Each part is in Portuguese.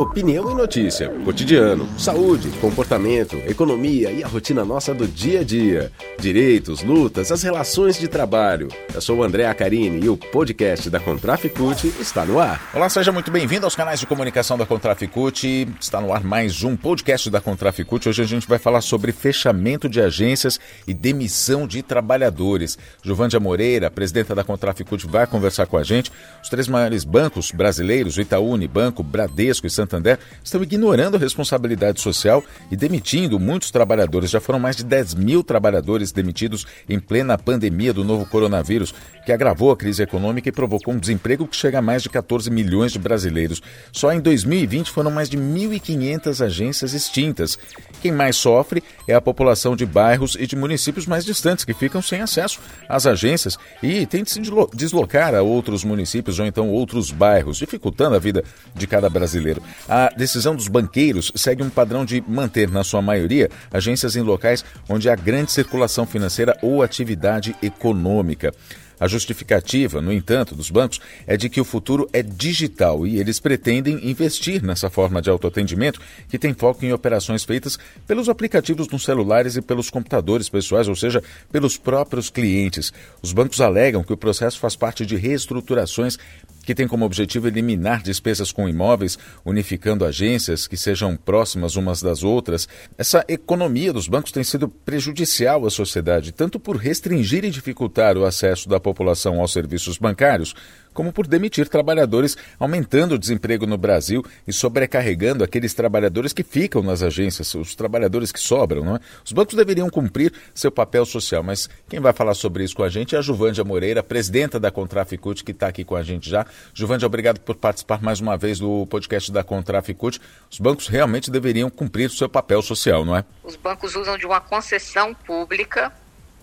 Opinião e notícia, cotidiano, saúde, comportamento, economia e a rotina nossa do dia a dia. Direitos, lutas, as relações de trabalho. Eu sou o André Acarini e o podcast da Contraficute está no ar. Olá, seja muito bem-vindo aos canais de comunicação da Contraficute. Está no ar mais um podcast da Contraficute. Hoje a gente vai falar sobre fechamento de agências e demissão de trabalhadores. Giovândia Moreira, presidenta da Contraficute, vai conversar com a gente. Os três maiores bancos brasileiros, o Itaú, Unibanco, Bradesco e Santander, Santander estão ignorando a responsabilidade social e demitindo muitos trabalhadores. Já foram mais de 10 mil trabalhadores demitidos em plena pandemia do novo coronavírus, que agravou a crise econômica e provocou um desemprego que chega a mais de 14 milhões de brasileiros. Só em 2020 foram mais de 1.500 agências extintas. Quem mais sofre é a população de bairros e de municípios mais distantes, que ficam sem acesso às agências e tem de se deslocar a outros municípios ou então outros bairros, dificultando a vida de cada brasileiro. A decisão dos banqueiros segue um padrão de manter, na sua maioria, agências em locais onde há grande circulação financeira ou atividade econômica. A justificativa, no entanto, dos bancos é de que o futuro é digital e eles pretendem investir nessa forma de autoatendimento que tem foco em operações feitas pelos aplicativos nos celulares e pelos computadores pessoais, ou seja, pelos próprios clientes. Os bancos alegam que o processo faz parte de reestruturações que tem como objetivo eliminar despesas com imóveis, unificando agências que sejam próximas umas das outras. Essa economia dos bancos tem sido prejudicial à sociedade, tanto por restringir e dificultar o acesso da população aos serviços bancários, como por demitir trabalhadores, aumentando o desemprego no Brasil e sobrecarregando aqueles trabalhadores que ficam nas agências, os trabalhadores que sobram. Não é? Os bancos deveriam cumprir seu papel social, mas quem vai falar sobre isso com a gente é a Juvândia Moreira, presidenta da Contraficute, que está aqui com a gente já. Juvândia, obrigado por participar mais uma vez do podcast da Contraficute. Os bancos realmente deveriam cumprir seu papel social, não é? Os bancos usam de uma concessão pública,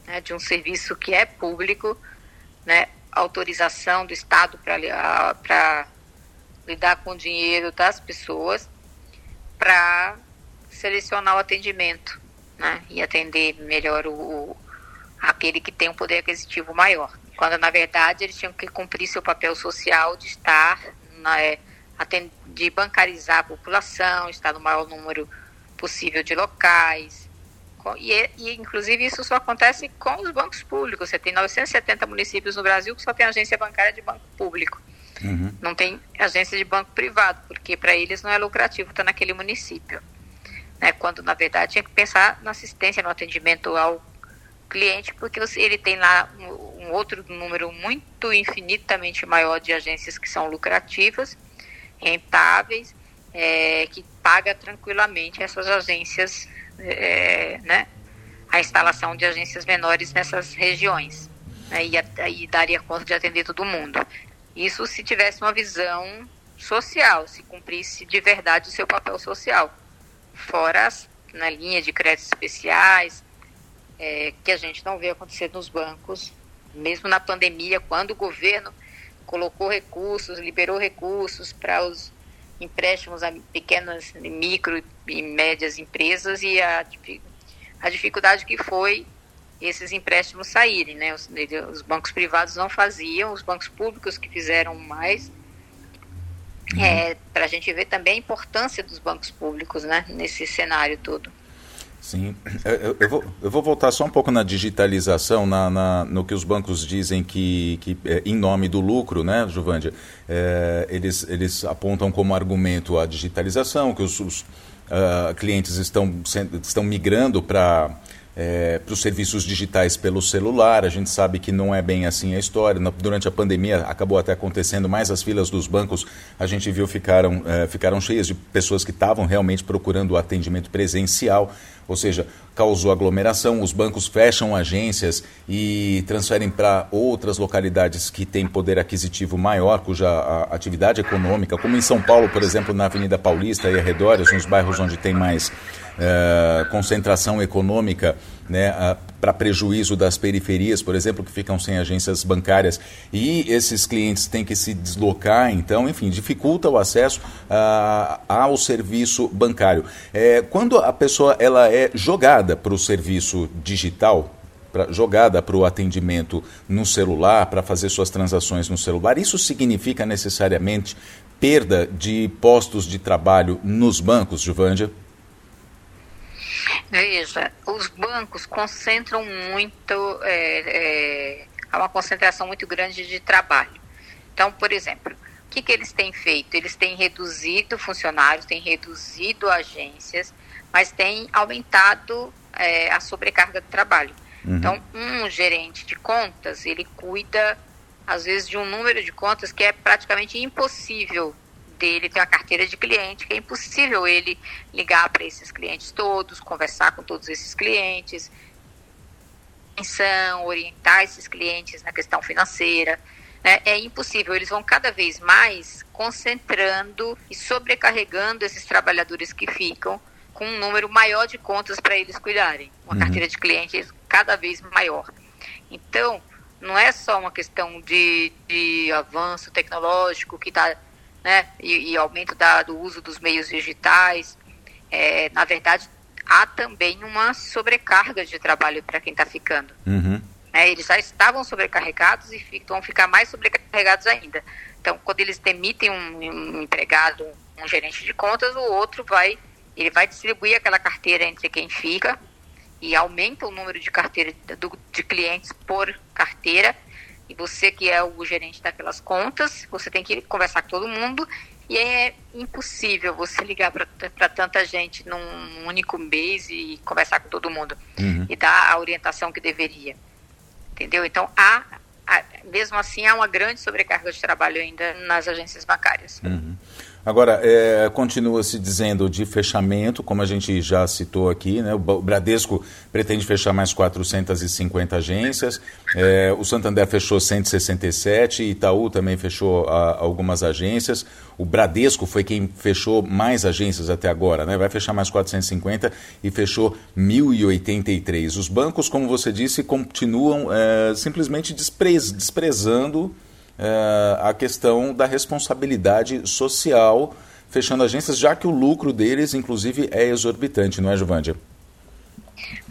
né, de um serviço que é público, né, autorização do Estado para lidar com o dinheiro das pessoas para selecionar o atendimento né, e atender melhor o, o, aquele que tem um poder aquisitivo maior. Quando, na verdade, eles tinham que cumprir seu papel social de estar, na, é, de bancarizar a população, estar no maior número possível de locais, e, e, inclusive, isso só acontece com os bancos públicos. Você tem 970 municípios no Brasil que só tem agência bancária de banco público. Uhum. Não tem agência de banco privado, porque para eles não é lucrativo estar naquele município. Né? Quando, na verdade, tinha que pensar na assistência, no atendimento ao cliente, porque ele tem lá um, um outro número muito infinitamente maior de agências que são lucrativas, rentáveis, é, que paga tranquilamente essas agências é, né, a instalação de agências menores nessas regiões. Né, e aí daria conta de atender todo mundo. Isso se tivesse uma visão social, se cumprisse de verdade o seu papel social. Fora as, na linha de créditos especiais, é, que a gente não vê acontecer nos bancos, mesmo na pandemia, quando o governo colocou recursos, liberou recursos para os empréstimos a pequenas, micro e médias empresas e a, a dificuldade que foi esses empréstimos saírem, né? Os, os, bancos privados não faziam, os bancos públicos que fizeram mais. Uhum. É, para a gente ver também a importância dos bancos públicos, né? Nesse cenário todo. Sim, eu, eu, vou, eu vou voltar só um pouco na digitalização, na, na no que os bancos dizem que, que é, em nome do lucro, né, Juvândia, é, eles, eles apontam como argumento a digitalização, que os, os uh, clientes estão, estão migrando para é, para os serviços digitais pelo celular. A gente sabe que não é bem assim a história. Durante a pandemia acabou até acontecendo, mais as filas dos bancos a gente viu ficaram, é, ficaram cheias de pessoas que estavam realmente procurando o atendimento presencial ou seja, causou aglomeração, os bancos fecham agências e transferem para outras localidades que têm poder aquisitivo maior, cuja atividade econômica, como em São Paulo, por exemplo, na Avenida Paulista e arredores, nos bairros onde tem mais uh, concentração econômica, né, para prejuízo das periferias, por exemplo, que ficam sem agências bancárias, e esses clientes têm que se deslocar, então, enfim, dificulta o acesso uh, ao serviço bancário. É, quando a pessoa ela é jogada para o serviço digital, pra, jogada para o atendimento no celular, para fazer suas transações no celular. Isso significa necessariamente perda de postos de trabalho nos bancos, Juvândia? Veja, os bancos concentram muito, é, é, há uma concentração muito grande de trabalho. Então, por exemplo, o que, que eles têm feito? Eles têm reduzido funcionários, têm reduzido agências, mas têm aumentado é, a sobrecarga de trabalho. Uhum. Então, um gerente de contas, ele cuida, às vezes, de um número de contas que é praticamente impossível dele ter uma carteira de cliente, que é impossível ele ligar para esses clientes todos, conversar com todos esses clientes, orientar esses clientes na questão financeira. Né? É impossível, eles vão cada vez mais concentrando e sobrecarregando esses trabalhadores que ficam com um número maior de contas para eles cuidarem, uma uhum. carteira de clientes cada vez maior. Então, não é só uma questão de, de avanço tecnológico que está né, e, e aumento da, do uso dos meios digitais. É, na verdade, há também uma sobrecarga de trabalho para quem está ficando. Uhum. É, eles já estavam sobrecarregados e vão ficar mais sobrecarregados ainda. Então, quando eles demitem um, um, empregado, um gerente de contas, o outro vai, ele vai distribuir aquela carteira entre quem fica e aumenta o número de carteira do, de clientes por carteira e você que é o gerente daquelas contas, você tem que conversar com todo mundo e é impossível você ligar para tanta gente num único mês e conversar com todo mundo uhum. e dar a orientação que deveria. Entendeu? Então, há, há, mesmo assim, há uma grande sobrecarga de trabalho ainda nas agências bancárias. Uhum. Agora, é, continua se dizendo de fechamento, como a gente já citou aqui, né? o Bradesco pretende fechar mais 450 agências, é, o Santander fechou 167, Itaú também fechou a, algumas agências, o Bradesco foi quem fechou mais agências até agora, né? vai fechar mais 450 e fechou 1.083. Os bancos, como você disse, continuam é, simplesmente desprez, desprezando é, a questão da responsabilidade social, fechando agências, já que o lucro deles, inclusive, é exorbitante, não é, Giovandia?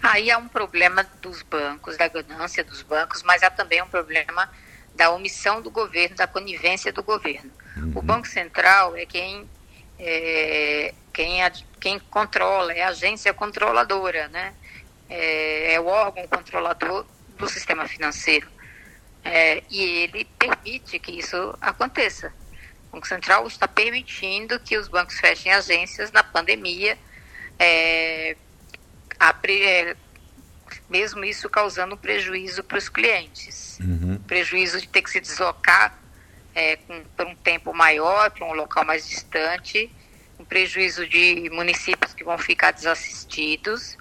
Aí há um problema dos bancos, da ganância dos bancos, mas há também um problema da omissão do governo, da conivência do governo. Uhum. O Banco Central é quem, é, quem, quem controla, é a agência controladora, né? É, é o órgão controlador do sistema financeiro. É, e ele permite que isso aconteça. O Banco Central está permitindo que os bancos fechem agências na pandemia, é, é mesmo isso causando prejuízo para os clientes. Uhum. Prejuízo de ter que se deslocar é, com, por um tempo maior, para um local mais distante, um prejuízo de municípios que vão ficar desassistidos.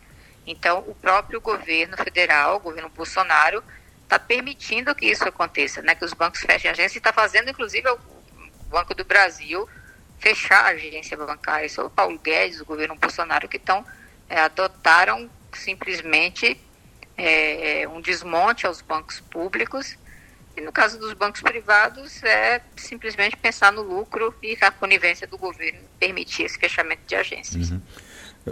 Então, o próprio governo federal, o governo Bolsonaro, está permitindo que isso aconteça, né? Que os bancos fechem agência e está fazendo, inclusive, o Banco do Brasil fechar a agência bancária. Isso é o Paulo Guedes, o governo Bolsonaro, que estão é, adotaram simplesmente é, um desmonte aos bancos públicos. E no caso dos bancos privados, é simplesmente pensar no lucro e a conivência do governo permitir esse fechamento de agências. Uhum.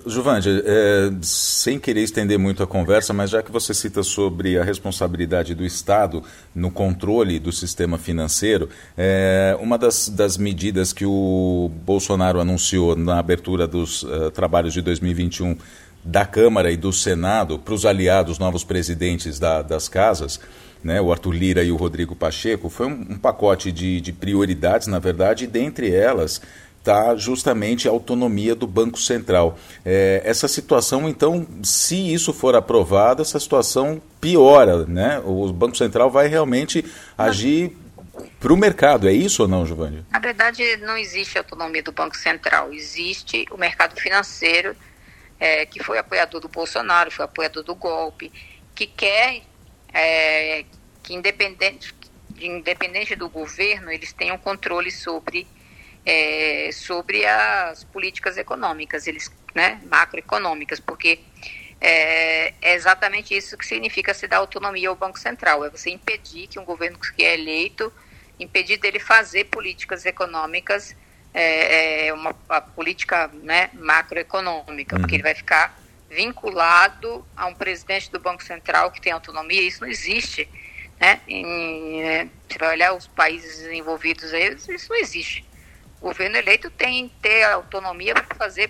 Juvande, é, sem querer estender muito a conversa, mas já que você cita sobre a responsabilidade do Estado no controle do sistema financeiro, é, uma das, das, medidas que o Bolsonaro anunciou na abertura dos uh, trabalhos de 2021 da Câmara e do Senado para os aliados, novos presidentes da, das casas, né, o Arthur Lira e o Rodrigo Pacheco, foi um, um pacote de, de prioridades, na verdade, e dentre elas está justamente a autonomia do Banco Central. É, essa situação, então, se isso for aprovado, essa situação piora, né? O Banco Central vai realmente agir para o mercado, é isso ou não, Giovanni? Na verdade, não existe autonomia do Banco Central, existe o mercado financeiro, é, que foi apoiador do Bolsonaro, foi apoiador do golpe, que quer é, que independente, independente do governo, eles tenham controle sobre é, sobre as políticas econômicas, eles, né, macroeconômicas, porque é, é, exatamente isso que significa se dar autonomia ao Banco Central, é você impedir que um governo que é eleito, impedir dele fazer políticas econômicas, é, é uma política né, macroeconômica, uhum. porque ele vai ficar vinculado a um presidente do Banco Central que tem autonomia. Isso não existe. Né? Em, é, você vai olhar os países desenvolvidos aí, isso não existe. O governo eleito tem que ter autonomia para fazer,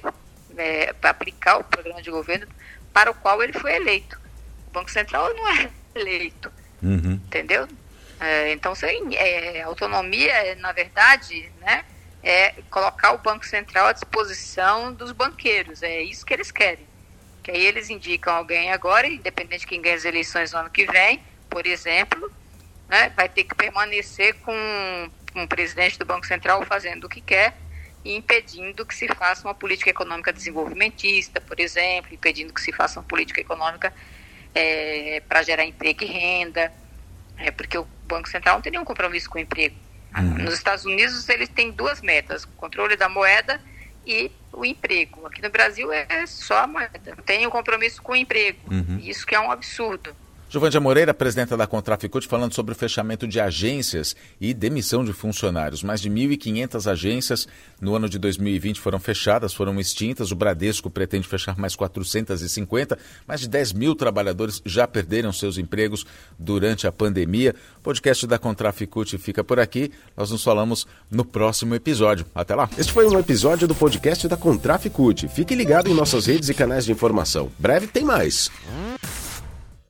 é, para aplicar o programa de governo para o qual ele foi eleito. O Banco Central não é eleito, uhum. entendeu? É, então, sem, é, autonomia, na verdade, né, é colocar o Banco Central à disposição dos banqueiros. É isso que eles querem. Que aí eles indicam alguém agora, independente de quem ganha as eleições no ano que vem, por exemplo, né, vai ter que permanecer com um presidente do Banco Central fazendo o que quer e impedindo que se faça uma política econômica desenvolvimentista, por exemplo, impedindo que se faça uma política econômica é, para gerar emprego e renda, é, porque o Banco Central não tem nenhum compromisso com o emprego. Uhum. Nos Estados Unidos, eles têm duas metas: o controle da moeda e o emprego. Aqui no Brasil é só a moeda. Tem um compromisso com o emprego. Uhum. Isso que é um absurdo. Giovandia Moreira, presidenta da Contraficute, falando sobre o fechamento de agências e demissão de funcionários. Mais de 1.500 agências no ano de 2020 foram fechadas, foram extintas. O Bradesco pretende fechar mais 450. Mais de 10 mil trabalhadores já perderam seus empregos durante a pandemia. O podcast da Contraficute fica por aqui. Nós nos falamos no próximo episódio. Até lá. Este foi um episódio do podcast da Contraficute. Fique ligado em nossas redes e canais de informação. Breve tem mais.